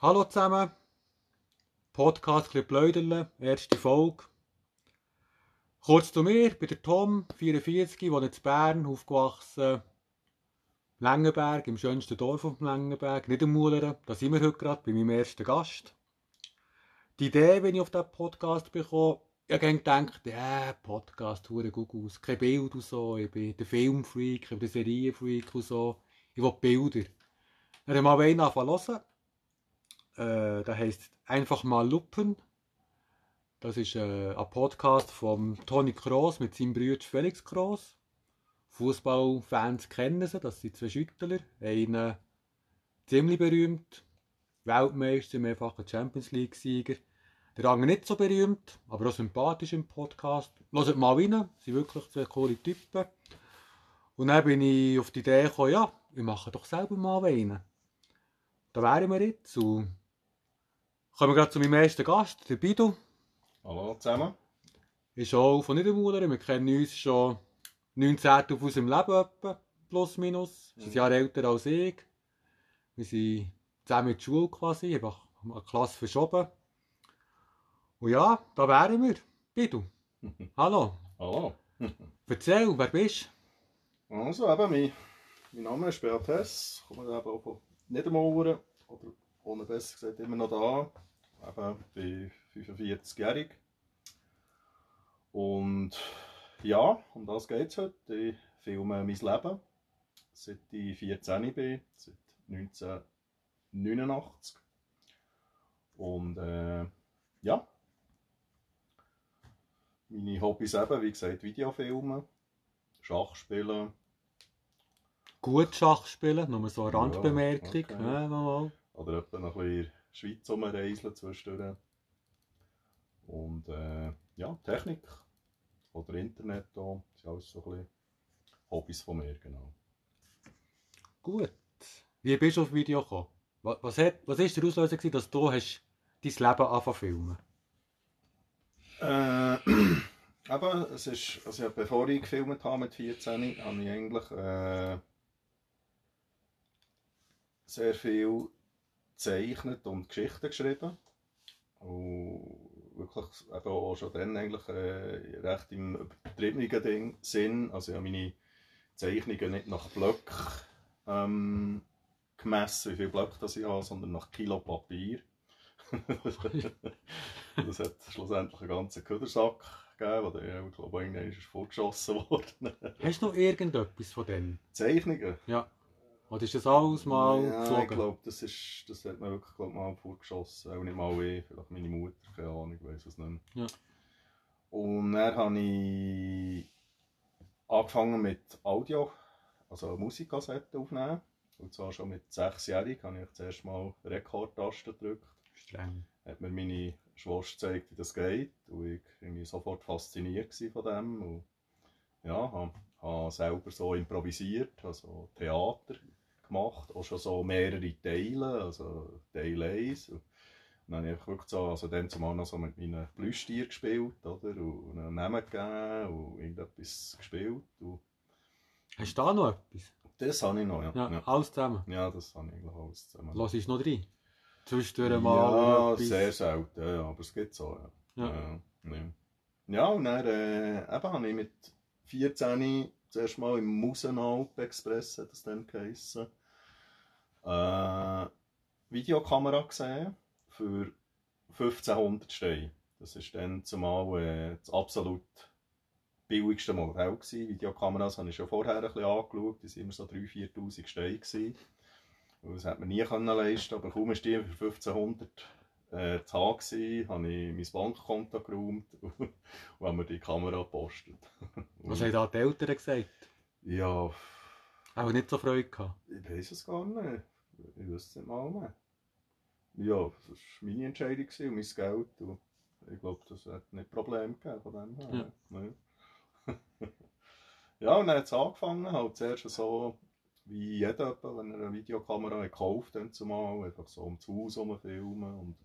Hallo zusammen. Podcast ein Pläuderle, erste Folge. Kurz zu mir, ich bin der Tom, 44, wohne in Bern, aufgewachsen. Lengenberg, im schönsten Dorf auf dem Lengenberg, nicht im Muleren. Da sind wir heute gerade bei meinem ersten Gast. Die Idee, wenn ich auf diesen Podcast bekomme, ich habe gedacht, ja, Podcast, hure gut aus, kein Bild und so, ich bin der Filmfreak, ich bin der Serienfreak und so, ich will Bilder. Dann habe ich mal einen hören. Äh, der heisst «Einfach mal lupen». Das ist äh, ein Podcast von Toni Kroos mit seinem Bruder Felix Kroos. Fußballfans kennen sie, das sind zwei Schüttler. Einer ziemlich berühmt, Weltmeister, mehrfacher Champions League-Sieger. Der andere nicht so berühmt, aber auch sympathisch im Podcast. Hört mal rein, sind wirklich zwei coole Typen. Und dann bin ich auf die Idee gekommen, ja, wir machen doch selber mal einen. Da wären wir jetzt. Und kommen wir gerade zu meinem ersten Gast, der Bido. Hallo zusammen. Ist auch von Niedermuller. Wir kennen uns schon 19 auf unserem Leben etwa, plus minus. Er ist ein Jahr älter als ich. Wir sind zusammen in der Schule quasi, einfach eine Klasse verschoben. Und ja, da wären wir. Bidu. Hallo. Hallo. Erzähl, wer bist Also eben, mein, mein Name ist Beat Hess, komme eben auch von Niedermauern, oder ohne besser gesagt immer noch da. Eben, bin 45-jährig. Und ja, um das geht es heute. Ich filme mein Leben, seit ich 14 bin, seit 1989. Und äh, ja, meine Hobbys eben, wie gesagt, Videofilmen, Schachspielen, du? Gut Schach spielen, nur so eine Ja, Randbemerkung. okay. Ja, mal. Oder etwa noch ein bisschen Schweiz rumreiseln zwischendurch. Und äh, ja, Technik oder Internet da, das ist alles so ein bisschen Hobbys von mir, genau. Gut. Wie bist du auf Video gekommen? Was, was, hat, was ist der Auslöser, gewesen, dass du hast dein Leben angefangen zu filmen? Äh, aber es ist, also ja, bevor ich gefilmt habe mit 14, habe ich eigentlich äh, sehr viel gezeichnet und Geschichten geschrieben. Und wirklich eben auch schon dann eigentlich äh, recht im übertriebenen Ding, Sinn. Also ich habe meine Zeichnungen nicht nach Blöcken ähm, gemessen, wie viele Blöcke das ich habe, sondern nach Kilo Papier. das hat schlussendlich einen ganzen Ködersack gegeben, der ich glaube irgendwann ist vorgeschossen worden. Hast du noch irgendetwas von denen? Zeichnungen? Oder ist das alles mal ja, ich geflogen? glaube, das, ist, das hat man wirklich glaub, mal vorgeschossen. Auch nicht mal ich, vielleicht meine Mutter, keine Ahnung, ich weiß es nicht mehr. Ja. Und dann habe ich angefangen mit Audio, also Musikkassetten aufnehmen. Und zwar schon mit sechsjährig habe ich zuerst mal Rekordtasten gedrückt. Streng. Hat mir meine Schwester gezeigt, wie das geht. Und ich war sofort fasziniert von dem. Und ja, habe selber so improvisiert, also Theater gemacht, auch schon so mehrere Teile, also Teil 1. Und dann habe ich wirklich so, also dann zumal noch so mit meinen Plüschtieren gespielt, oder? Und einen Namen gegeben und irgendetwas gespielt. Und Hast du da noch etwas? das habe ich noch, ja. Ja, Ja, alles zusammen. ja das habe ich eigentlich alles zusammen. Lass uns noch rein. Zwischendurch ja, mal etwas. sehr selten, ja, aber es geht so, ja. Ja. Ja, ja. ja und dann äh, eben habe ich mit 14 zuerst mal im Musenalp Express, hat das dann geheissen, äh, Videokamera gesehen für 1500 Steine. Das ist dann zumal äh, das absolut billigste Modell gewesen. Videokameras habe ich schon vorher ein bisschen angeschaut, die waren immer so 3'000, 4'000 Steine. Gewesen. Und Das hat man nie können leisten, aber kaum ist die für 1500 äh, haben gewesen, habe ich mein Bankkonto geräumt und habe mir die Kamera gepostet. Was haben da die Eltern gesagt? Ja, Auch nicht so Freude gehabt. ich weiß es gar nicht. Ich wüsste es nicht mal mehr. Ja, das war meine Entscheidung und mein Geld. Und ich glaube, das hat nicht Probleme gegeben von dem her. Ja, ja und dann hat es angefangen, halt zuerst so, wie jeder, wenn er eine Videokamera hat gekauft hat, zumal, einfach so um das Haus herum filmen und,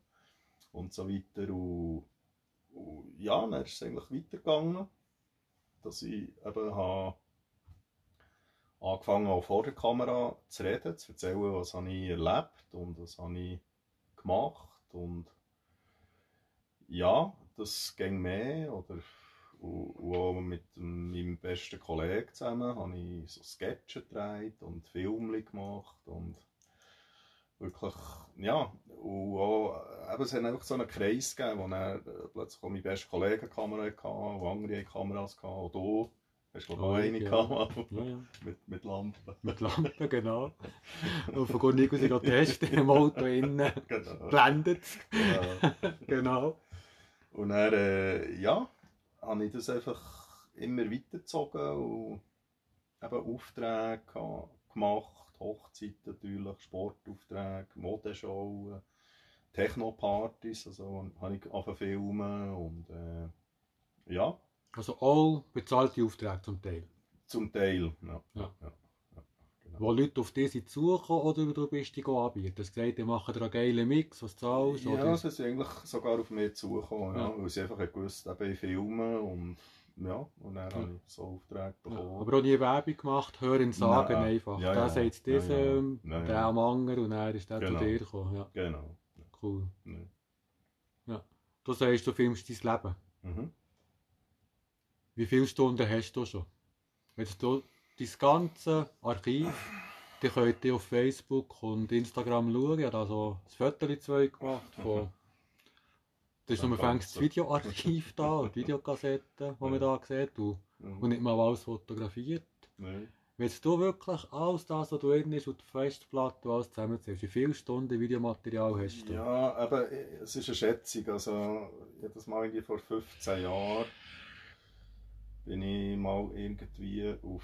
und so weiter. Und, und ja, dann ist es eigentlich weitergegangen, dass ich eben habe angefangen auch vor der Kamera zu reden, zu erzählen, was habe ich erlebt und was habe ich gemacht. Und ja, das ging mehr oder und, auch mit meinem besten Kollegen zusammen habe ich so Sketche gedreht und Filme gemacht und wirklich, ja, und auch, eben, es hat einfach so einen Kreis gegeben, wo dann plötzlich auch mein bester Kollege eine Kamera hatte und andere Kameras hatte, und du hast glaube ich auch eine ja. gehabt, Ja, ja. mit, mit Lampen. Mit Lampen, genau. Und von Gott Nico sich testen im Auto innen. Genau. Blendet Ja. Genau. Und dann, äh, ja, habe ich das einfach immer weitergezogen und eben Aufträge gemacht, Hochzeiten natürlich, Sportaufträge, Modeshows, Techno-Partys, also habe ich angefangen filmen und äh, ja, Also auch bezahlte Aufträge zum Teil. zum Teil, ja. Ja. ja, ja, genau. Wo Leute auf dich sind zugekommen oder du bist die anbieten. Du hast gesagt, die machen dir einen geilen Mix, was zahlst. Ja, oder? sie sind eigentlich sogar auf mich zugekommen, ja, Ja. weil sie einfach gewusst haben, ich filme und ja, und dann Ja. habe ich so Aufträge Ja, bekommen. aber auch nie Werbung gemacht, hören sagen Nein. einfach. Ja, der ja. sagt Ja, ja. Ja, ja. der am anderen und dann ist der Genau. zu dir gekommen. Ja, Genau. cool. Ja. Du sagst, du filmst dein Leben. Mhm. Wie viele Stunden hast du schon? Jetzt du dein ganze Archiv, die könnt ihr auf Facebook und Instagram schauen. Ich habe da so ein Foto zwei gemacht von... Das ist nur fängt das. Videoarchiv da, die Videokassetten, die man da sieht und, und Mhm. nicht mal alles fotografiert. Nee. Wenn du wirklich alles das, was drin ist und die Festplatte und alles zusammenzählst, wie viele Stunden Videomaterial hast du? Ja, aber es ist eine Schätzung. Also, jedes Mal irgendwie vor 15 Jahren bin ich mal irgendwie auf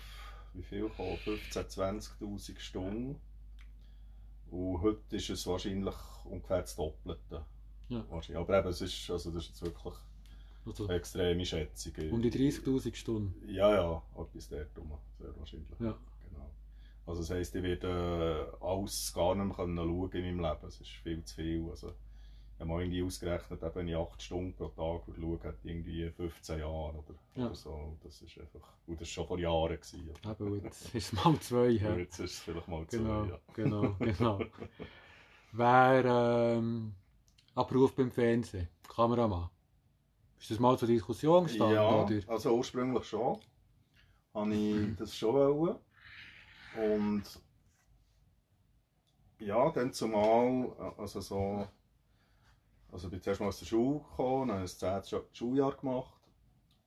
wie viel gekommen? 15.000, 20.000 Stunden. Und heute ist es wahrscheinlich ungefähr das Doppelte. Ja. Wahrscheinlich. Aber eben, es ist, also das ist jetzt wirklich Also eine extreme Schätzung. um die 30'000 Stunden. Ja, ja, etwas dort rum, sehr wahrscheinlich. Ja. Genau. Also das heisst, ich werde äh, alles gar nicht mehr schauen in meinem Leben. Es ist viel zu viel. Also, habe mal irgendwie ausgerechnet, eben, wenn ich 8 Stunden pro Tag würde schauen, hat irgendwie 15 Jahre oder, Ja. oder so. Das ist einfach, und das war schon vor Jahren. Gewesen, und jetzt ist es mal zwei. Ja. jetzt ist es vielleicht mal zwei. Genau, Ja. genau, genau. Wer ähm, ein Beruf beim Fernsehen, Kameramann. Ist das mal zur Diskussion gestanden? Ja, Oder? also ursprünglich schon. Habe ich das schon wollen. Und ja, dann zumal, also so, also ich bin zuerst mal aus der Schule gekommen, dann habe ich das 10. Schu- Schuljahr gemacht.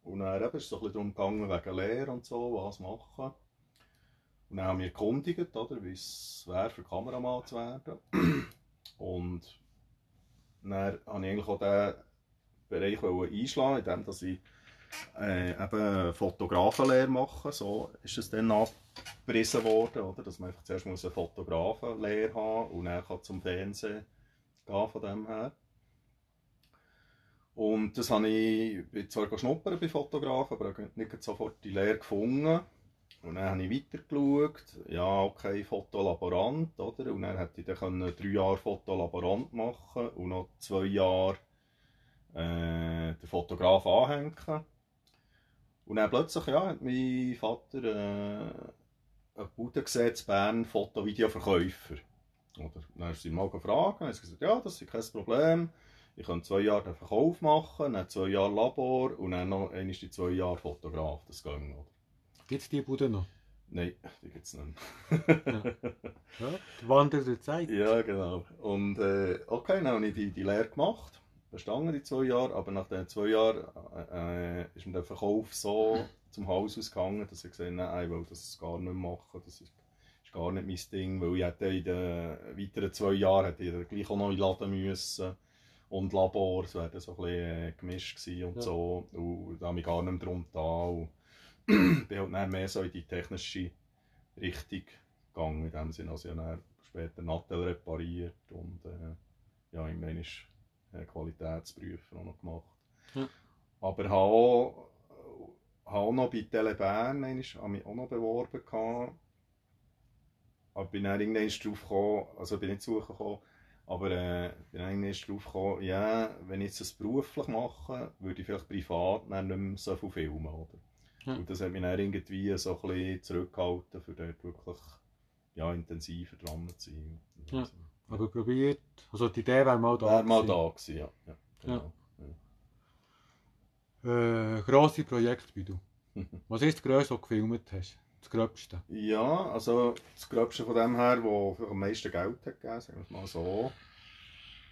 Und dann eben ist es so ein bisschen darum wegen Lehre und so, was machen. Und dann haben wir erkundigt, oder, wie es wäre, für Kameramann zu werden. Und dann habe ich eigentlich auch den Bereich einschlagen, indem ich äh, eben Fotografenlehre mache. So ist es dann abgerissen worden, oder? dass man einfach zuerst muss eine Fotografenlehre haben und dann kann zum Fernsehen gehen von dem her. Und das habe ich, bin zwar geschnuppert bei Fotografen, aber habe nicht sofort die Lehre gefunden. Und dann habe ich weitergeschaut, ja okay, Fotolaborant, oder? Und dann hätte ich dann drei Jahre Fotolaborant machen und noch zwei Jahre äh, den Fotograf anhängen. Und dann plötzlich, ja, hat mein Vater äh, eine Bude gesehen, Bern, Foto-Video-Verkäufer. Oder? Dann du ihn mal gefragt, und gesagt, ja, das ist kein Problem. Ich kann zwei Jahre den Verkauf machen, dann zwei Jahre Labor und dann noch einmal die zwei Jahre Fotograf. Das ging, oder? Gibt es die Bude noch? Nein, die gibt es nicht Ja, die Wander der Zeit. Ja, genau. Und äh, okay, dann habe ich die, die Lehre gemacht, bestanden die zwei Jahre, aber nach den zwei Jahren äh, ist mir der Verkauf so zum Haus ausgegangen, dass ich gesagt habe, nein, ich will das gar nicht mehr machen, das ist, ist gar nicht mein Ding, weil ich hätte in den weiteren zwei Jahren hätte ich gleich auch noch in den Laden müssen und Labor, es wäre so ein bisschen äh, gemischt gewesen und Ja. so, und da habe ich gar nicht mehr drum da und bin halt dann mehr so in die technische Richtung gegangen, in dem Sinne, also ich habe später Nattel repariert und äh, ja, irgendwann ist äh, Qualitätsprüfer auch noch gemacht. Ja. Aber habe auch, habe auch noch bei Telebern habe mich auch noch beworben gehabt. Aber bin dann irgendwann drauf gekommen, also bin nicht suchen gekommen, aber äh, bin dann irgendwann drauf gekommen, ja, wenn ich jetzt das beruflich mache, würde ich vielleicht privat nicht mehr so viel filmen, oder? Ja. Und das hat mich dann irgendwie so ein bisschen zurückgehalten, für dort wirklich ja, intensiver dran zu sein. Ja. Aber probiert, also die Idee wäre mal da Wäre mal da gewesen, ja. ja, genau. Äh, grosse Projekte wie du. Was ist das Größte, was du gefilmt hast? Das Gröbste? Ja, also das Gröbste von dem her, wo am meisten Geld hat gegeben, sagen wir es mal so,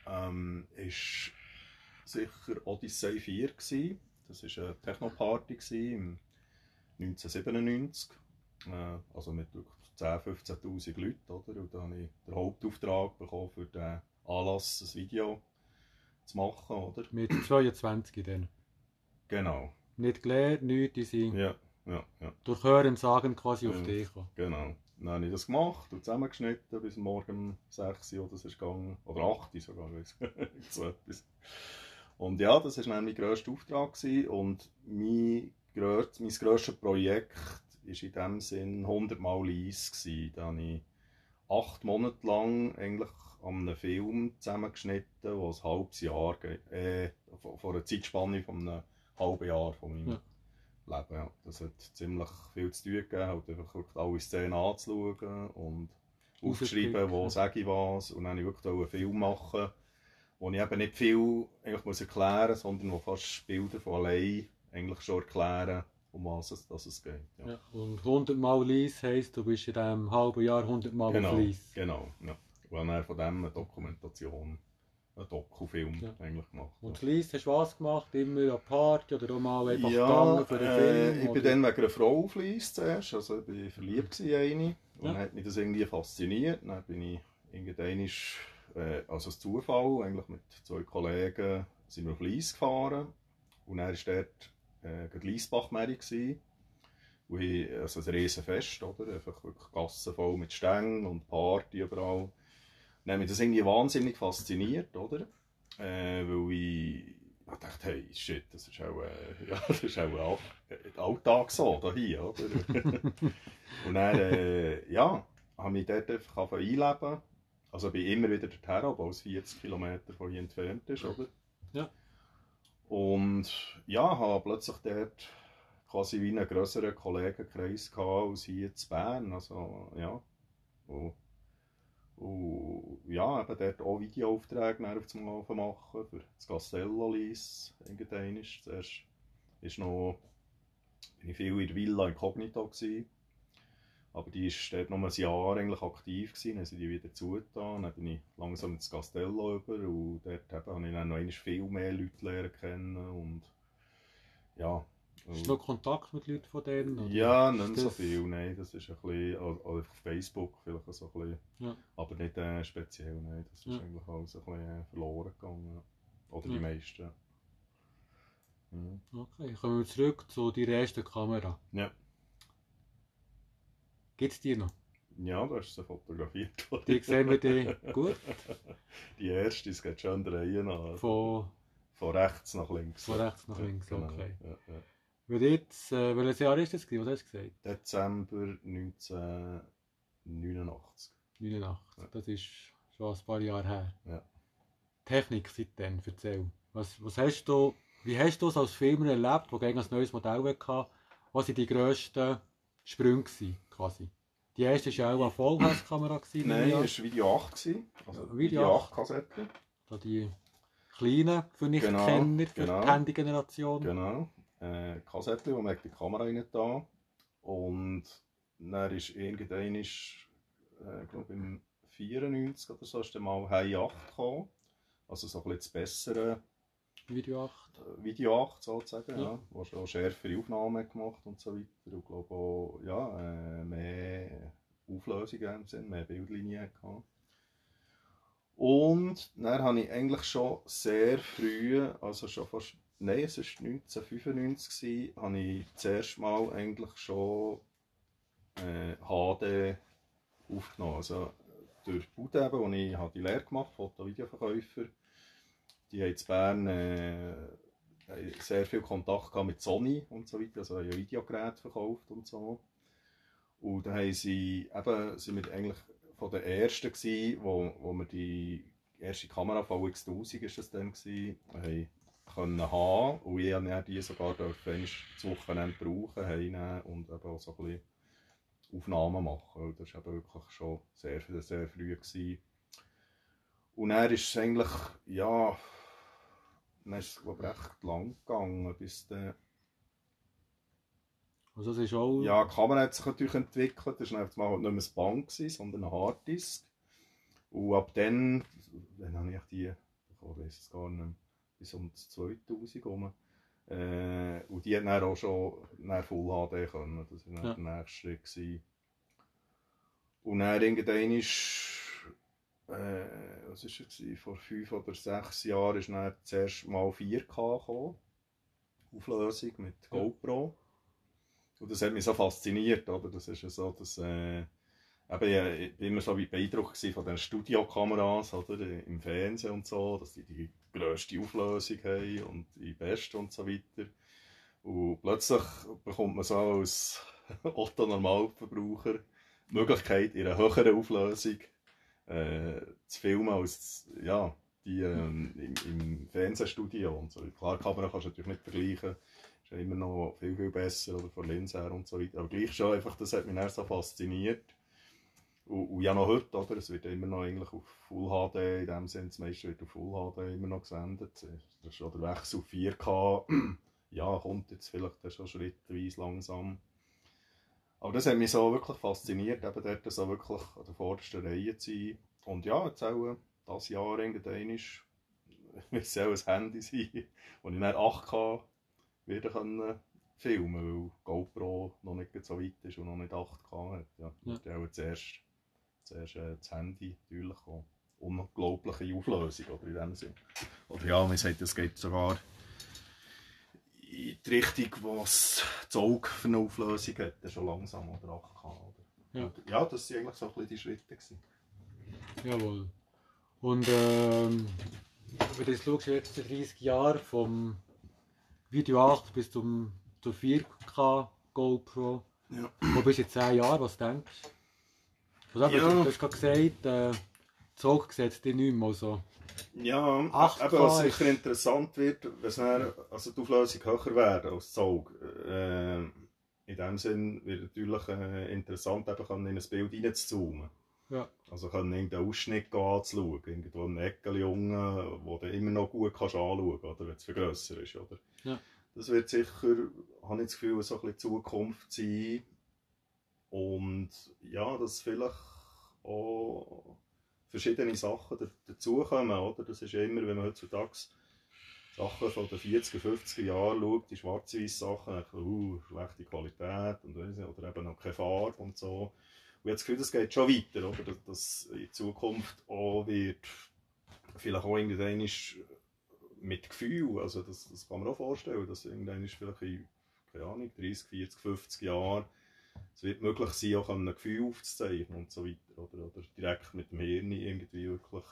ähm, ist sicher Odyssey 4 gewesen. Das war eine Technoparty im 1997. Äh, also mit wirklich 10.000, 15'000 Leuten, oder? Und da habe ich den Hauptauftrag bekommen, für den Anlass ein Video zu machen, oder? Mit 22 dann. Genau, Nicht gelernt, nichts, die sind ja, ja, ja. durch Hören sagen quasi auf dich. Genau. Dann habe ich das gemacht und zusammengeschnitten bis morgen um 6 Uhr oder ist gegangen. Oder 8 Uhr sogar, so etwas. Und ja, das war mein grösster Auftrag. Gewesen. Und mein, grösst, mein grösstes Projekt war in dem Sinn 100 Mal Eis. Gewesen. Da habe ich acht Monate lang eigentlich an einem Film zusammengeschnitten, der ein halbes Jahr, äh, von einer Zeitspanne von einem halben Jahr von meinem Ja. Leben. Ja. Das hat ziemlich viel zu tun gegeben, halt einfach wirklich alle Szenen anzuschauen und aufzuschreiben, wo sage ich was. Und dann wollte ich wirklich einen Film machen, wo ich eben nicht viel eigentlich muss erklären muss, sondern wo fast Bilder von allein eigentlich schon erklären, um was es, dass es geht. Ja. Ja. Und 100 Mal Lies heisst, du bist in diesem halben Jahr 100 Mal Genau, Lies. genau. Ja. Und dann von dem eine Dokumentation, einen Dokufilm Ja. eigentlich gemacht. Und Lies hast du was gemacht? Immer eine Party oder auch mal einfach ja, für einen äh, Film? ich oder? bin dann wegen einer Frau auf Lies zuerst, also ich war verliebt in eine und Ja. dann hat mich das irgendwie fasziniert. Dann bin ich irgendwann, äh, also ein Zufall, eigentlich mit zwei Kollegen sind wir auf Lies gefahren und dann war dort äh, Liesbach-Mary ich, also ein riesen Fest, oder? Einfach wirklich Gassen voll mit Stängen und Party überall. Dann hat mich das irgendwie wahnsinnig fasziniert, oder? Äh, weil ich, ich dachte, hey, shit, das ist auch, äh, ja, das ist auch äh, Alltag so, da hier, oder? und dann, äh, ja, habe mich dort einfach einleben. Also ich bin immer wieder dorthin, obwohl es 40 Kilometer von hier entfernt ist, oder? Ja. Und ja, habe plötzlich dort quasi wie einen grösseren Kollegenkreis gehabt als hier in Bern. Also, ja. Und, und ja, eben dort auch Videoaufträge auf zum Laufen machen für das Castello Lies. Irgendwann zuerst ist noch, bin ich viel in der Villa Incognito. Aber die war dort noch ein Jahr eigentlich aktiv, gewesen, dann sie die wieder zugetan. Dann bin ich langsam ins Castello über und dort habe ich dann noch viel mehr Leute lernen kennen und ja. Hast du noch Kontakt mit Leuten von denen? oder? Ja, nicht so viel, nein, das ist ein bisschen, auf Facebook vielleicht so ein bisschen, Ja. aber nicht äh, speziell, nein, das ist Ja. eigentlich alles ein bisschen äh, verloren gegangen, oder Ja. die meisten. Mhm. Okay, kommen wir zurück zu deiner ersten Kamera. Ja. Gibt es die noch? Ja, da ist sie fotografiert. Die sehen wir die gut? Die erste, es geht schon drehen an. Von, Von rechts nach links. von rechts nach links, genau. okay. Ja, ja. Weil jetzt, äh, welches Jahr ist das gewesen? Was hast du gesagt? Dezember 1989. 89. Ja. Das ist schon ein paar Jahre her. Ja. Technik seitdem, erzähl. Was, was hast du, wie hast du es als Filmer erlebt, wo gegen ein neues Modell hatte? Was waren die grössten Sprünge gewesen, quasi? Die erste war ja auch eine nehme Nein, es war Video 8. gewesen. Also Video Video 8. 8 Kassette. Da die kleinen, für Genau, Nicht-Kenner, für genau. die Handy-Generation. Genau. Äh, Kassette, wo man die Kamera rein da. Und dann ist irgendwann, ist, äh, ich glaube im 94 oder so, ist dann mal High 8 gekommen. Also so ein bisschen das bessere Video 8. äh, Video 8 sozusagen, Ja. ja. wo schon schärfere Aufnahmen gemacht und so weiter. Und glaube auch, ja, äh, mehr Auflösung im Sinn, mehr Bildlinien gehabt. Und dann habe ich eigentlich schon sehr früh, also schon fast, nein, es war 1995, gewesen, habe ich zuerst mal eigentlich schon äh, HD aufgenommen. Also durch die Bude, eben, wo ich habe die Lehre gemacht Foto-Videoverkäufer, die haben in Bern äh, sehr viel Kontakt gehabt mit Sony und so weiter, also haben Videogeräte verkauft und so. Und da haben sie, eben, sind wir eigentlich von den ersten gewesen, wo, wo wir die erste Kamera VX1000 ist das dann gewesen, haben können haben und ich habe die sogar einmal das Wochenende brauchen, heimnehmen und eben auch so ein bisschen Aufnahmen machen. Das war eben wirklich schon sehr, sehr früh gewesen. Und dann ist eigentlich, ja, dann ist es glaube ich recht lang gegangen, bis der, Also das ist auch... ja, die Kamera hat sich natürlich entwickelt, das war mal nicht mehr ein Band, gewesen, sondern ein Harddisk. Und ab dann, dann habe ich die, ich weiß es gar nicht mehr, bis um das 2000 rum. Äh, und die hat dann auch schon dann Full HD können, das war Ja. der nächste Schritt. Gewesen. Und dann irgendwann ist, äh, was war es, vor fünf oder sechs Jahren ist dann zuerst mal 4K gekommen. Auflösung mit Ja. GoPro. Und das hat mich so fasziniert, oder? Das ist ja so, dass, äh, eben, ich bin immer so beeindruckt von den Studiokameras, oder? Im Fernsehen und so, dass die die grösste Auflösung haben und die beste und so weiter. Und plötzlich bekommt man so als Otto Normalverbraucher die Möglichkeit, in einer höheren Auflösung äh, zu filmen als ja, die ähm, im, im Fernsehstudio. Und so. Klar, die Kamera kannst du natürlich nicht vergleichen. Ist ja immer noch viel, viel besser oder von Linse her und so weiter. Aber gleich schon einfach, das hat mich dann so fasziniert. Und, und ja, noch heute, oder? Es wird ja immer noch eigentlich auf Full HD, in dem Sinne, das meiste wird auf Full HD immer noch gesendet. Das ist schon der Wechsel auf 4K. ja, kommt jetzt vielleicht schon schrittweise langsam. Aber das hat mich so wirklich fasziniert, eben dort so wirklich an der vordersten Reihe zu sein. Und ja, jetzt auch das Jahr irgendwann ist, wird es auch ein Handy sein, wo ich dann 8K wieder können filmen weil GoPro noch nicht so weit ist und noch nicht 8K hat. Ja, Ja. das ist auch zuerst, zuerst äh, das Handy natürlich auch. Unglaubliche Auflösung, oder in dem Sinn. Oder ja, man sagt, es geht sogar in die Richtung, was das Auge für eine Auflösung hat, schon langsam oder 8K. Oder? Ja. Und ja, das waren eigentlich so ein bisschen die Schritte. Gewesen. Jawohl. Und ähm, wenn du jetzt schaust, jetzt die 30 Jahre vom Video 8 bis zum, zur 4K GoPro, Ja. wo bist du in 10 Jahren, was denkst du? Also, Ja. Du hast gerade gesagt, äh, sieht dich nicht mehr. Also. Ja, 8K eben, was sicher interessant wird, wenn es dann, also die Auflösung höher wäre als Auge. Äh, in dem Sinn wird natürlich äh, interessant, eben in ein Bild reinzuzoomen. Ja. Also können irgendeinen Ausschnitt anzuschauen, irgendwo einen Eckel unten, wo du immer noch gut kannst anschauen kannst, wenn es vergrösser ist. Oder? Ja. Das wird sicher, habe ich das Gefühl, so ein bisschen Zukunft sein. Und ja, dass vielleicht auch verschiedene Sachen da- dazukommen. Oder? Das ist ja immer, wenn man heutzutage Sachen von den 40er, 50er Jahren schaut, die schwarz-weiß Sachen, uh, schlechte Qualität und nicht, oder eben noch keine Farbe und so. Und ich habe das Gefühl, das geht schon weiter, oder? Dass, dass in Zukunft auch wird, vielleicht auch irgendwann ist mit Gefühl, also das, das kann man auch vorstellen, dass irgendwann vielleicht in, keine Ahnung, 30, 40, 50 Jahren es wird möglich sein, auch ein Gefühl aufzuzeichnen und so weiter, oder, oder direkt mit dem Hirn irgendwie wirklich,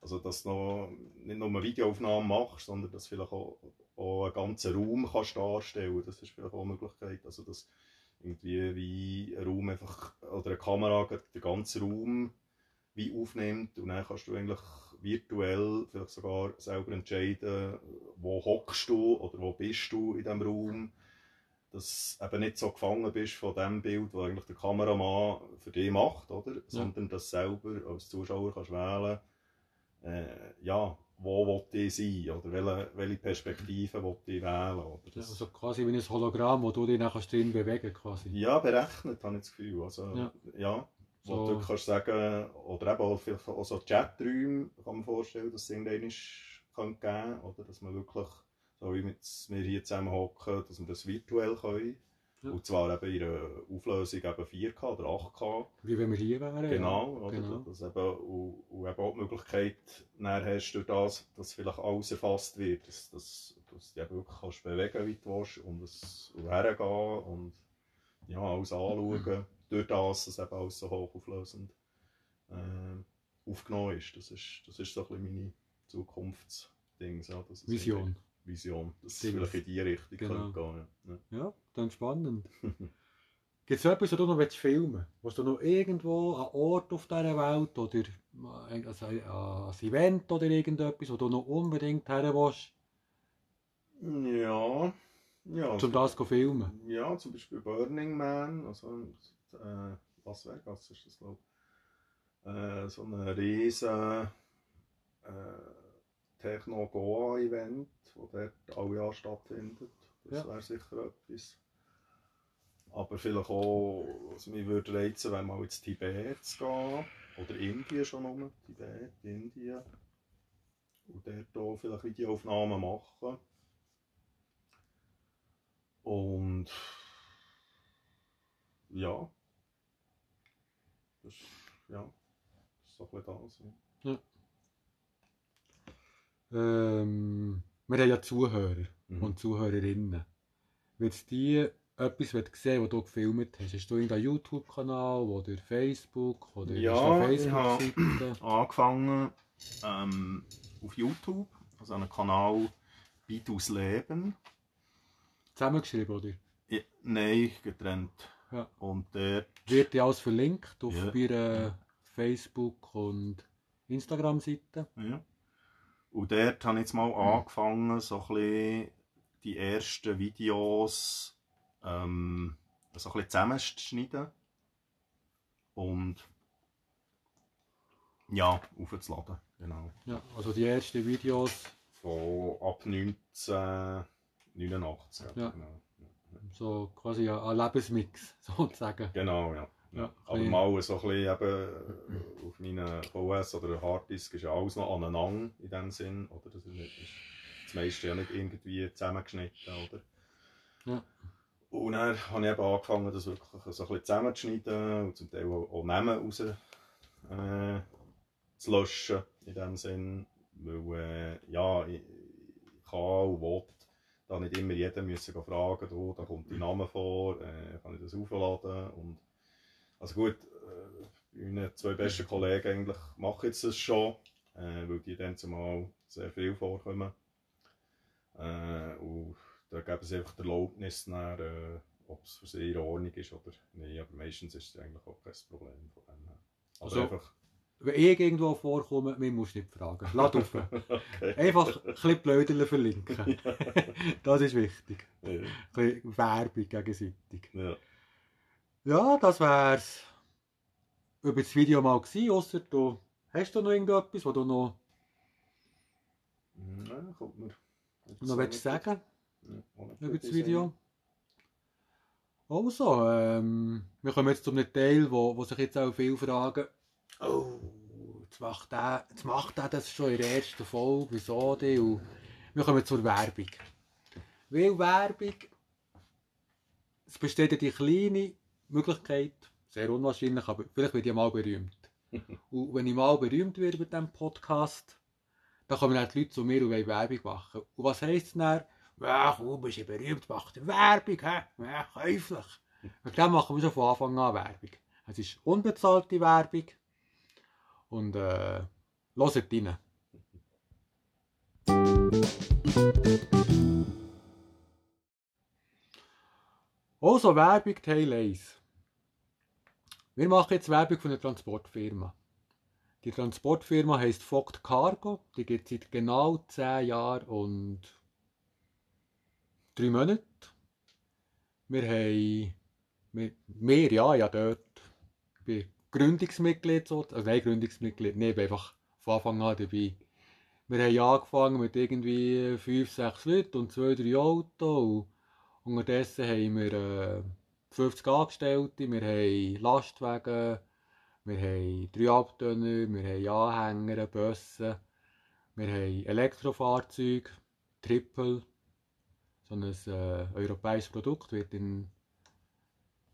also dass du noch, nicht nur eine Videoaufnahme machst, sondern dass du vielleicht auch, auch einen ganzen Raum kannst darstellen das ist vielleicht auch eine Möglichkeit, also dass irgendwie wie ein Raum einfach, oder eine Kamera den ganzen Raum wie aufnimmt und dann kannst du eigentlich virtuell vielleicht sogar selber entscheiden, wo hockst du oder wo bist du in diesem Raum, dass du eben nicht so gefangen bist von dem Bild, das eigentlich der Kameramann für dich macht, oder? sondern dass du selber als Zuschauer kannst wählen äh, ja, wo will ich sein oder welche, welche Perspektive will ich wählen. Oder? Das, Also quasi wie ein Hologramm, wo du dich nachher drin bewegen quasi. ja, berechnet, habe ich das Gefühl. Also, Ja. ja. Wo So. du kannst sagen, oder eben auch, vielleicht auch so Chaträume, kann man vorstellen, dass es irgendwann geben oder dass man wirklich, so mit, wir hier zusammen hocken, dass wir das virtuell können. Ja. Und zwar eben in einer Auflösung eben 4K oder 8K. Wie wenn wir hier wären. Genau, ja. oder? genau. Das eben, und, und eben auch die Möglichkeit dann hast durch das, dass vielleicht alles erfasst wird, dass, dass, dass du dich wirklich kannst bewegen wie du willst und, und hergehen und ja, alles anschauen, durch das, dass eben alles so hochauflösend äh, aufgenommen ist. Das ist, das ist so ein bisschen meine Zukunftsding. Es Vision. Vision, dass es Dings. vielleicht in die Richtung Genau. gehen ja. Ja. Dann spannend. Gibt es etwas, was du noch filmen willst? Was du noch irgendwo an Ort auf dieser Welt oder äh, also ein, ein Event oder irgendetwas, wo du noch unbedingt her willst, Ja, ja. um das zu filmen? Ja, zum Beispiel Burning Man, also äh, Las Vegas ist das glaube ich. Äh, so eine riesen äh, Techno Goa Event, das dort alle Jahr stattfindet. Das Ja. wäre sicher etwas. Aber vielleicht auch, was mich würde reizen, wenn mal ins Tibet zu gehen. Oder Indien schon um. Tibet, Indien. Und dort auch vielleicht Videoaufnahmen machen. Und ja. Das, ja, das ist so ein bisschen das. Ja. Ähm, wir haben ja Zuhörer Mhm. und Zuhörerinnen. Wenn die etwas sehen was du gefilmt hast, hast du irgendeinen YouTube-Kanal oder Facebook oder Ja, eine ich habe- Facebook-Seite? angefangen ähm, auf YouTube, also einen Kanal Bidus Leben. Zusammengeschrieben, oder? Ja, nein, getrennt. Ja. Und dort, Wird ja alles verlinkt auf Ja. ihrer Facebook- und Instagram-Seite. ja. Und dort habe ich jetzt mal angefangen, so ein bisschen die ersten Videos ähm, so ein bisschen zusammenzuschneiden. Und ja, aufzuladen. Genau. Ja, also die ersten Videos, Von ab 1989. Ja. Genau. so quasi ein ein Lebensmix, sozusagen. Genau, ja. Ja, Aber mal so ein bisschen eben auf meinen VS oder Harddisk ist ja alles noch aneinander in dem Sinn. Oder? Das, ist nicht, ist das meiste ja nicht irgendwie zusammengeschnitten. Oder? Ja. Und dann habe ich eben angefangen, das wirklich so ein bisschen zusammenzuschneiden und zum Teil auch, Namen raus äh, zu löschen in dem Sinn. Weil, äh, ja, ich, ich kann und will da nicht immer jeden müssen fragen, du, da kommt dein Name vor, äh, kann ich das aufladen und also gut, äh, meine zwei besten Kollegen eigentlich machen jetzt das schon, äh, weil die dann zumal sehr viel vorkommen. Äh, und da geben sie einfach die Erlaubnis nach, äh, ob es für sie in Ordnung ist oder nicht. Aber meistens ist es eigentlich auch kein Problem von dem her. Aber Also- einfach, Wenn ich irgendwo vorkomme, mir musst du nicht fragen. Lass auf. okay. Einfach ein bisschen Blödeln verlinken. Das ist wichtig. ja, Ein bisschen Werbung gegenseitig. ja. Ja, das wär's über das Video mal gewesen, ausser du hast du noch irgendetwas, was du noch, Ja, kommt mir noch willst sagen Ja, auch nicht über das Video. Also, ähm, wir kommen jetzt zu einem Teil, wo, wo sich jetzt auch viele fragen, oh, jetzt macht der, jetzt macht der das schon in der ersten Folge, wieso denn? Und wir kommen zur Werbung. Weil Werbung, es besteht ja die kleine Möglichkeit, sehr unwahrscheinlich, aber vielleicht werde ich mal berühmt. Und wenn ich mal berühmt werde mit diesem Podcast, dann kommen dann die Leute zu mir und wollen Werbung machen. Und was heisst es dann? Ja, komm, bist du berühmt, mach dir Werbung, hä? Ja, käuflich. Und dann machen wir schon von Anfang an Werbung. Es ist unbezahlte Werbung. Und äh, hört rein. Also Werbung Teil 1. Wir machen jetzt Werbung von einer Transportfirma. Die Transportfirma heißt Vogt Cargo. Die gibt es seit genau 10 Jahren und 3 Monaten. Wir haben, wir ja, ja dort, ich bin Gründungsmitglied, so, also nein, Gründungsmitglied, nein, ich bin einfach von Anfang an dabei. Wir haben angefangen mit irgendwie 5, 6 Leuten und 2, 3 Autos. Und unterdessen haben wir äh, 50 Angestellte, wir haben Lastwagen, wir haben 3 Abtönner, wir haben Anhänger, Busse, wir haben Elektrofahrzeuge, Triple, so ein äh, europäisches Produkt, wird in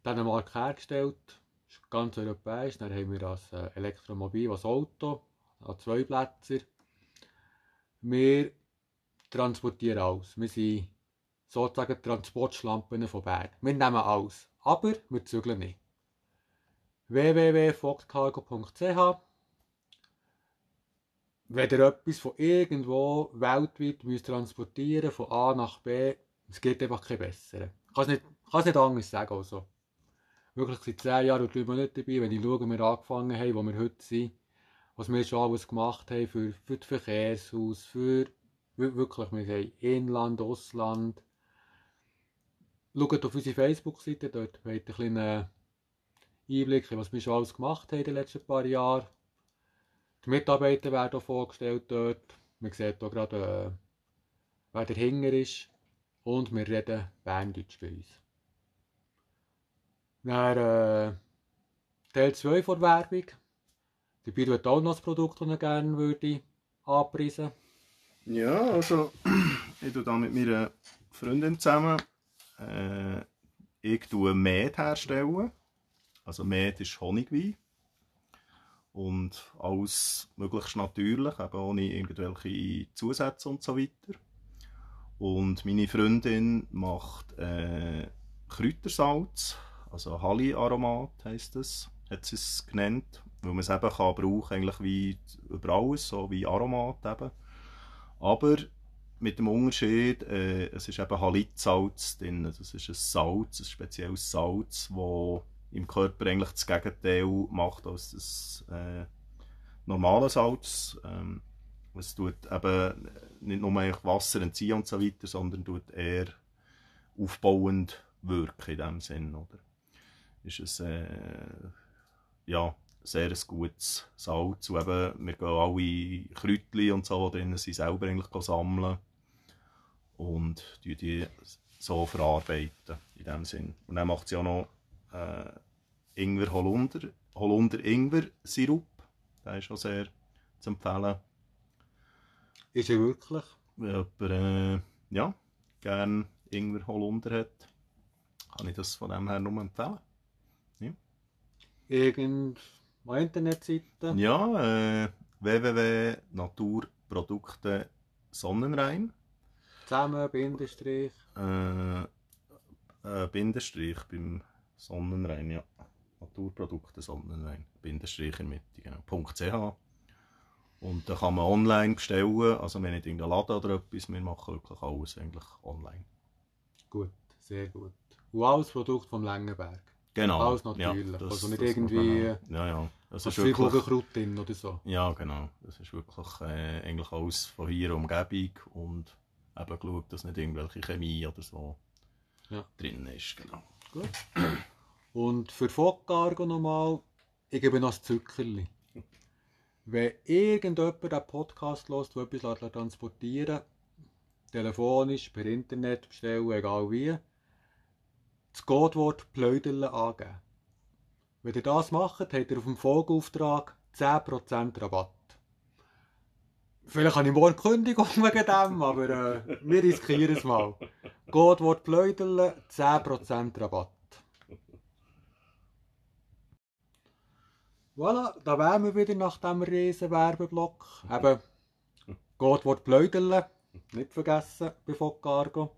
Dänemark hergestellt, ist ganz europäisch. Dann haben wir das äh, Elektromobil, das Auto, an zwei Plätzen. Wir transportieren alles. Wir sind sozusagen Transportschlampen von Bern. Wir nehmen alles, aber wir zügeln nicht. www.fogtcargo.ch Wenn ihr etwas von irgendwo weltweit müsst transportieren von A nach B, es gibt einfach keinen besseren. Ich kann es nicht, anders sagen. Also. Wirklich seit 10 Jahren und 3 Monaten dabei, wenn ich schaue, wir angefangen haben, wo wir heute sind, was wir schon alles gemacht haben für, für das Verkehrshaus, für wir- wirklich, wir haben Inland, Ausland. Schaut auf unsere Facebook-Seite, dort habt ihr einen kleinen Einblick, in was wir schon alles gemacht haben in den letzten paar Jahren. Die Mitarbeiter werden auch vorgestellt dort. Man sieht hier gerade, äh, wer dahinter ist. Und wir reden Berndeutsch bei uns. Dann äh, Teil 2 der Werbung. Der Bier hat auch noch das Produkt, das er gerne würde anpreisen Ja, also ich tue da mit meiner Freundin zusammen. Äh, ich tue Met herstellen. Also Met ist Honigwein. Und alles möglichst natürlich, eben ohne irgendwelche Zusätze und so weiter. Und meine Freundin macht äh, Kräutersalz, also Halli-Aromat heisst es, hat sie es genannt, weil man es eben kann brauchen eigentlich wie über alles, so wie Aromat eben. Aber mit dem Unterschied, äh, es ist eben Halitsalz drin, das ist ein Salz, ein spezielles Salz, das im Körper eigentlich das Gegenteil macht als das äh, normale Salz. Ähm, es tut eben nicht nur Wasser entziehen und so weiter, sondern tut eher aufbauend wirken in dem Sinn, oder? Ist es äh, ja sehr ein gutes Salz. Und eben, wir gehen alle Kräutchen und so, die sind, selber eigentlich sammeln und die, die so verarbeiten in dem Sinn. Und dann macht sie auch noch äh, Ingwer Holunder, Holunder Ingwer Sirup. Der ist auch sehr zu empfehlen. Ist er wirklich? Wenn jemand äh, ja, gerne Ingwer Holunder hat, kann ich das von dem her nur empfehlen. Irgendeine Internetseite? Ja, äh, www.naturprodukte Sonnenrein. Zusammen, Bindestrich. Äh, äh, Bindestrich beim Sonnenrein, ja. Naturprodukte Sonnenrein. Bindestrich in Mitte, genau. .ch. Und da kann man online bestellen, also wenn nicht in der Laden oder etwas, wir machen wirklich alles eigentlich online. Gut, sehr gut. Und alles Produkt vom Längenberg. Genau. Alles natürlich. das- also nicht irgendwie Ja, ja. Das ist wirklich... Vogelkraut drin oder so. Ja, genau. Das ist wirklich äh, eigentlich alles von hier Umgebung und eben geschaut, dass nicht irgendwelche Chemie oder so Ja. drin ist. Genau. Gut. Und für Foccargo nochmal, ich gebe noch ein Zückerli. Wenn irgendjemand den Podcast hört, der etwas lässt transportieren telefonisch, per Internet bestellen, egal wie, das Codewort Pläuderle angeben. Wenn ihr das macht, habt ihr auf dem Folgeauftrag 10% Rabatt. Vielleicht habe ich morgen Kündigung wegen dem, aber äh, wir riskieren es mal. Codewort Pläuderle, 10% Rabatt. Voilà, da wären wir wieder nach dem riesen Werbeblock. Eben, Codewort Pläuderle, nicht vergessen bei Foccargo.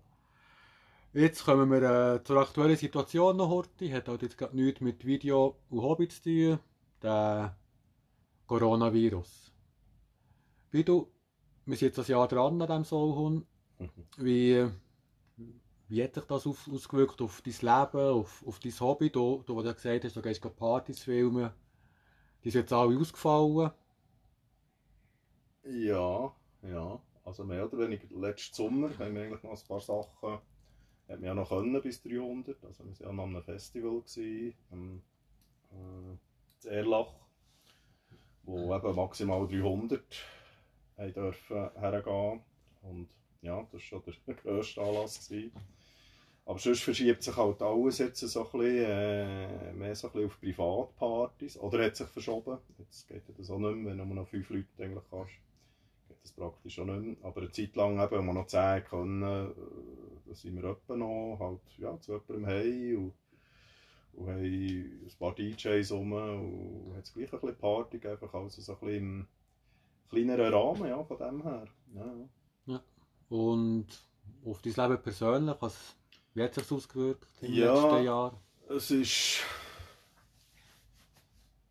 Jetzt kommen wir äh, zur aktuellen Situation noch heute. Hat halt jetzt gerade nichts mit Video und Hobby zu tun. Der Coronavirus. Wie du, wir sind jetzt ein Jahr dran an diesem Soulhund. Wie, wie hat sich das auf, ausgewirkt auf dein Leben, auf, auf dein Hobby? Du, du, wo du gesagt hast, du gehst gerade Partys filmen. Die sind jetzt alle ausgefallen. Ja, ja. Also mehr oder weniger letzten Sommer haben wir eigentlich noch ein paar Sachen, hat man ja noch können bis 300. Also wir waren ja noch an einem Festival gewesen, äh, in Erlach, wo eben maximal 300 haben dürfen hergehen. Und ja, das war schon der grösste Anlass. Aber sonst verschiebt sich halt alles jetzt so ein bisschen, äh, mehr so ein bisschen auf Privatpartys. Oder hat sich verschoben. Jetzt geht das auch nicht mehr, wenn du nur noch fünf Leute eigentlich hast. Geht das praktisch auch nicht mehr. Aber eine Zeit lang, eben, als wir noch zehn können, äh, da sind wir etwa noch halt, ja, zu jemandem heim und, und haben ein paar DJs rum und hat es gleich ein bisschen Party gegeben, also so ein bisschen kleineren Rahmen, ja, von dem her. Ja, ja. Und auf dein Leben persönlich, was, wie hat sich das ausgewirkt im Ja. letzten Jahr? Es ist.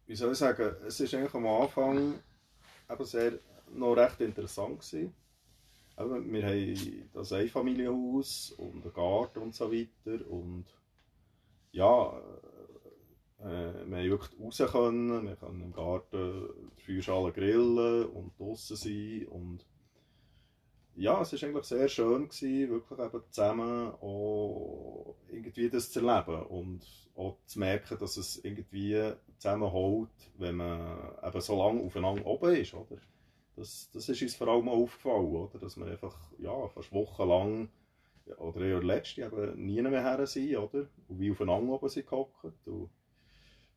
Wie soll ich sagen? Es ist eigentlich am Anfang eben sehr, noch recht interessant gewesen. Eben, wir haben das Einfamilienhaus und einen Garten und so weiter. Und ja, äh, wir haben wirklich raus können. Wir können im Garten die Feuerschale grillen und draußen sein. Und ja, es war eigentlich sehr schön, gewesen, wirklich eben zusammen auch irgendwie das zu erleben und auch zu merken, dass es irgendwie zusammenholt, wenn man eben so lange aufeinander oben ist, oder? Das, das ist uns vor allem aufgefallen, oder? Dass wir einfach, ja, fast wochenlang oder eher letzte eben nie mehr her sind, oder? Und wie aufeinander oben sind gehockt. Und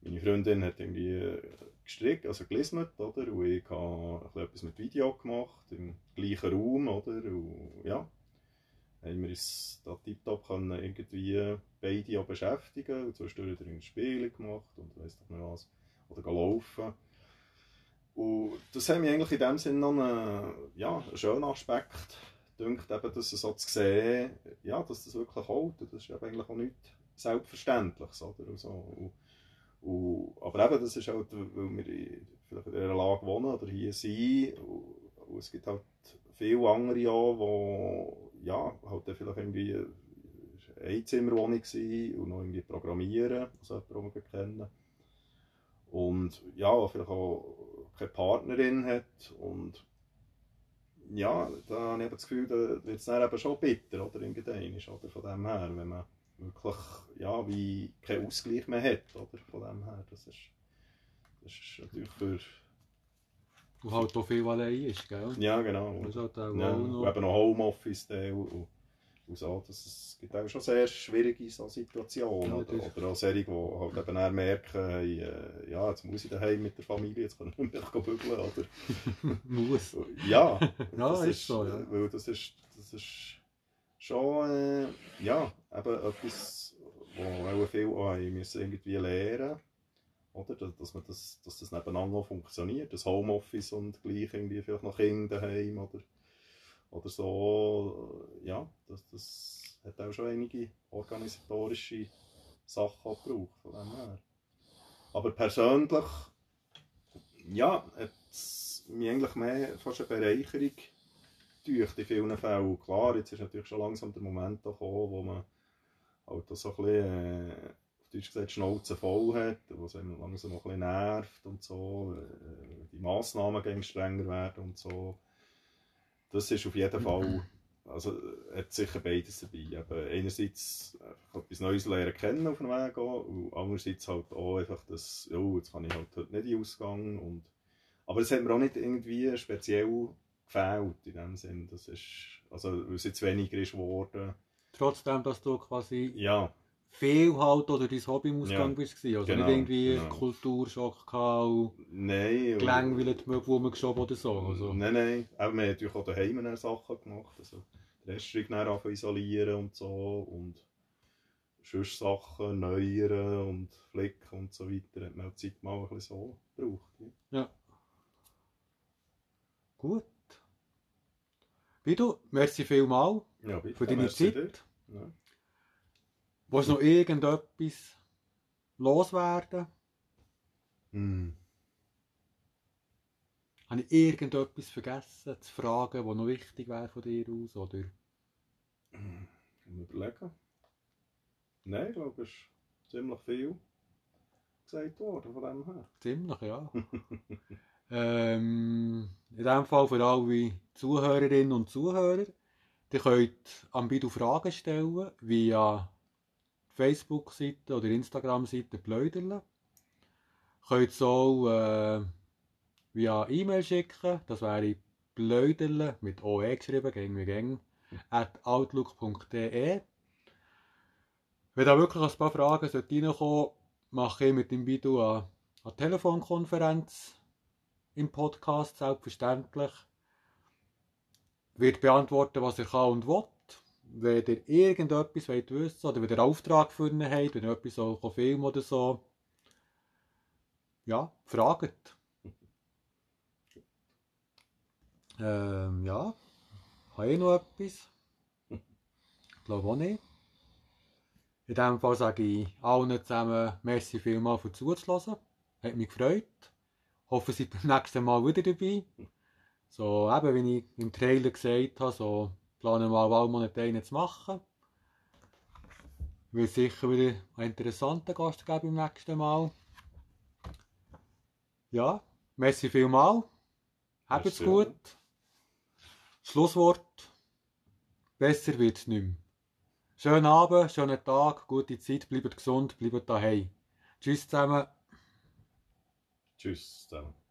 meine Freundin hat irgendwie gestrickt, also gelismet, oder? Und ich habe etwas mit Video gemacht, im gleichen Raum, oder? Und ja, haben wir uns da tiptop irgendwie beide auch beschäftigen und zwischendurch ein Spiele gemacht und weiss doch nicht was. Oder laufen. Und das hat mich eigentlich in dem Sinne noch einen, ja, einen schönen Aspekt gedacht, eben, dass so zu sehen, ja, dass das wirklich hält. Das ist eben eigentlich auch nichts Selbstverständliches. Oder? Und so. Und, und, aber eben, das ist halt, weil wir vielleicht in dieser Lage wohnen oder hier sind. Und, und es gibt halt viele andere auch, die ja, halt vielleicht irgendwie Einzimmerwohnung waren und noch irgendwie programmieren, also jemanden, den wir kennen. Und ja, vielleicht auch keine Partnerin hat und ja, da habe ich das Gefühl, da wird es dann eben schon bitter, oder, irgendwann, oder, von dem her, wenn man wirklich, ja, wie keinen Ausgleich mehr hat, oder, von dem her, das ist, das ist natürlich für... Und halt auch viel allein ist, gell? Ja, genau. Ist halt auch ja, und noch... eben noch Homeoffice und, und, und so, das, es gibt auch schon sehr schwierige so Situationen, Ja, oder, oder auch solche, die halt eben dann merken, äh, ja, jetzt muss ich daheim mit der Familie, jetzt kann ich nicht mehr bügeln, oder... Muss. Ja, Ja, das ist so, ja. Weil das ist, das ist schon, äh, ja, eben etwas, wo auch auch haben müssen irgendwie lernen oder? Dass, man das, dass das nebeneinander auch funktioniert, das Homeoffice und gleich irgendwie vielleicht noch Kinder daheim oder, oder so, ja, das, das hat auch schon einige organisatorische Sachen auch gebraucht, von dem her. Aber persönlich, ja, hat es mich eigentlich mehr fast eine Bereicherung gedacht in vielen Fällen. Klar, jetzt ist natürlich schon langsam der Moment gekommen, wo man halt so ein bisschen, äh, auf Deutsch gesagt, Schnauze voll hat, wo es einem langsam ein bisschen nervt und so, äh, die Massnahmen gegen strenger werden und so. Das ist auf jeden Fall, also äh, hat sicher beides dabei. Eben einerseits etwas Neues lernen kennen auf dem Weg gehen und andererseits halt auch einfach das, oh, jetzt kann ich halt heute nicht in den Ausgang und aber es hat mir auch nicht irgendwie speziell gefällt in dem Sinn. Das ist, also, weil es jetzt weniger ist geworden. Trotzdem, dass du quasi Ja, viel halt oder dein Hobby im Ausgang Ja, bist. Also genau, nicht irgendwie genau. Kulturschock gehabt und nein. gelangweilt die Möbel rumgeschoben oder so. Also. Nein, nein. Aber wir haben natürlich auch daheim Sachen gemacht. Also, die Restaurant isolieren und so. Und sonst Sachen neueren und flicken und so weiter. Hat man auch die Zeit mal ein bisschen so gebraucht. Ja. Gut. Wie du, merci vielmal Ja, bitte. für deine Zeit. Ja. Willst du noch irgendetwas loswerden? Hm. Habe ich irgendetwas vergessen zu fragen, was noch wichtig wäre von dir aus? Oder? Mal überlegen. Nein, ich glaube, es ist ziemlich viel gesagt worden von dem her. Ziemlich, ja. ähm, in dem Fall für alle Zuhörerinnen und Zuhörer. Ihr könnt am Bidu Fragen stellen via Facebook-Seite oder Instagram-Seite Pläuderle. Könnt es auch äh, via E-Mail schicken. Das wäre Pläuderle mit OE geschrieben, gegen wie gäng, at outlook.de. Wenn da wirklich ein paar Fragen reinkommen, mache ich mit dem Bidu eine, eine Telefonkonferenz im Podcast, selbstverständlich. Wird beantworten, was er kann und will. Wenn ihr irgendetwas wollt wissen oder wenn ihr Auftrag für ihn habt, wenn ihr etwas so filmen oder so, ja, fragt. Ähm, ja, habe ich noch etwas? Ich glaube auch nicht. In diesem Fall sage ich allen zusammen merci vielmals für zuzulassen. Hat mich gefreut. Hoffe, ihr seid beim nächsten Mal wieder dabei. So, eben wie ich im Trailer gesagt habe, so planen wir mal Monate einen zu machen. Wird sicher wieder einen interessanten Gast geben beim nächsten Mal. Ja, merci vielmals. Habt's gut. Schlusswort. Besser wird es nicht mehr. Schönen Abend, schönen Tag, gute Zeit, bleibt gesund, bleibt daheim. Tschüss zusammen. Tschüss zusammen.